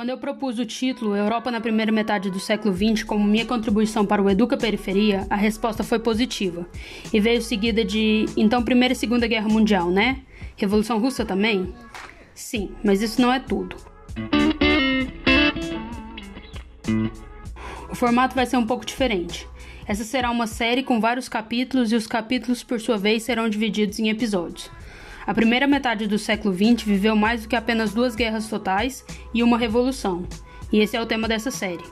Quando eu propus o título Europa na primeira metade do século XX como minha contribuição para o Educa Periferia, a resposta foi positiva. E veio seguida de então Primeira e Segunda Guerra Mundial, né? Revolução Russa também? Sim, mas isso não é tudo. O formato vai ser um pouco diferente. Essa será uma série com vários capítulos e os capítulos, por sua vez, serão divididos em episódios. A primeira metade do século XX viveu mais do que apenas duas guerras totais e uma revolução, e esse é o tema dessa série.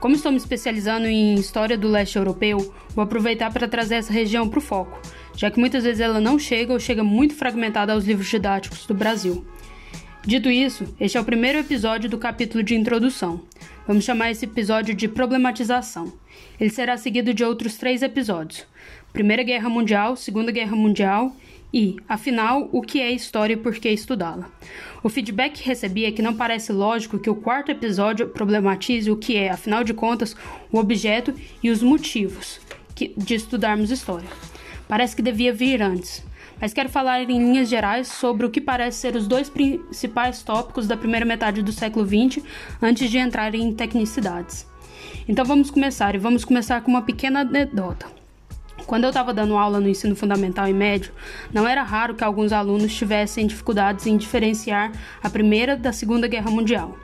Como estou me especializando em história do leste europeu, vou aproveitar para trazer essa região para o foco, já que muitas vezes ela não chega ou chega muito fragmentada aos livros didáticos do Brasil. Dito isso, este é o primeiro episódio do capítulo de introdução. Vamos chamar esse episódio de problematização. Ele será seguido de outros três episódios: Primeira Guerra Mundial, Segunda Guerra Mundial e, afinal, o que é história e por que estudá-la? O feedback que recebi é que não parece lógico que o quarto episódio problematize o que é, afinal de contas, o objeto e os motivos de estudarmos história. Parece que devia vir antes, mas quero falar em linhas gerais sobre o que parece ser os dois principais tópicos da primeira metade do século XX antes de entrar em tecnicidades. Então vamos começar e vamos começar com uma pequena anedota. Quando eu estava dando aula no ensino fundamental e médio, não era raro que alguns alunos tivessem dificuldades em diferenciar a Primeira da Segunda Guerra Mundial.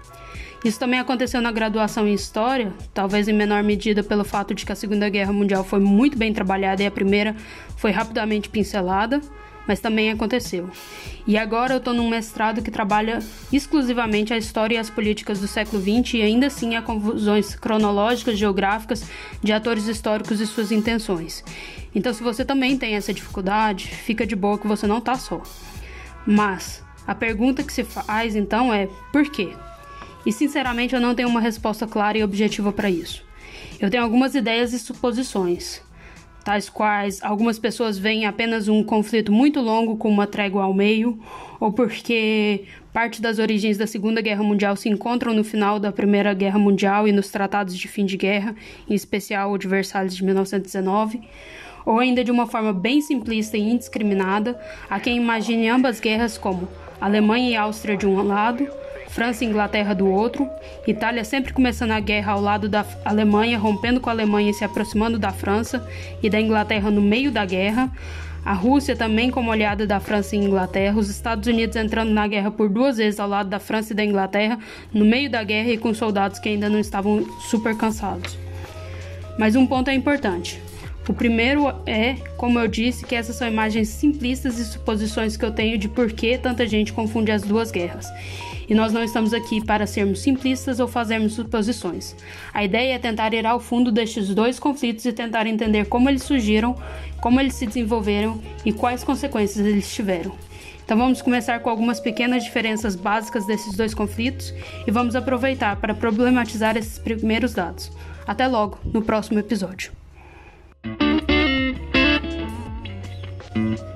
Isso também aconteceu na graduação em História, talvez em menor medida pelo fato de que a Segunda Guerra Mundial foi muito bem trabalhada e a Primeira foi rapidamente pincelada, mas também aconteceu. E agora eu estou num mestrado que trabalha exclusivamente a história e as políticas do século XX e ainda assim há confusões cronológicas, geográficas de atores históricos e suas intenções. Então, se você também tem essa dificuldade, fica de boa que você não está só. Mas a pergunta que se faz então é por quê? E sinceramente eu não tenho uma resposta clara e objetiva para isso. Eu tenho algumas ideias e suposições tais quais algumas pessoas veem apenas um conflito muito longo com uma trégua ao meio, ou porque parte das origens da Segunda Guerra Mundial se encontram no final da Primeira Guerra Mundial e nos tratados de fim de guerra, em especial o de Versalhes de 1919, ou ainda de uma forma bem simplista e indiscriminada, a quem imagine ambas guerras como Alemanha e Áustria de um lado, França e Inglaterra do outro, Itália sempre começando a guerra ao lado da Alemanha, rompendo com a Alemanha e se aproximando da França e da Inglaterra no meio da guerra, a Rússia também como aliada da França e Inglaterra, os Estados Unidos entrando na guerra por duas vezes ao lado da França e da Inglaterra, no meio da guerra e com soldados que ainda não estavam super cansados. Mas um ponto é importante. O primeiro é, como eu disse, que essas são imagens simplistas e suposições que eu tenho de por que tanta gente confunde as duas guerras. E nós não estamos aqui para sermos simplistas ou fazermos suposições. A ideia é tentar ir ao fundo destes dois conflitos e tentar entender como eles surgiram, como eles se desenvolveram e quais consequências eles tiveram. Então vamos começar com algumas pequenas diferenças básicas desses dois conflitos e vamos aproveitar para problematizar esses primeiros dados. Até logo no próximo episódio. Thank you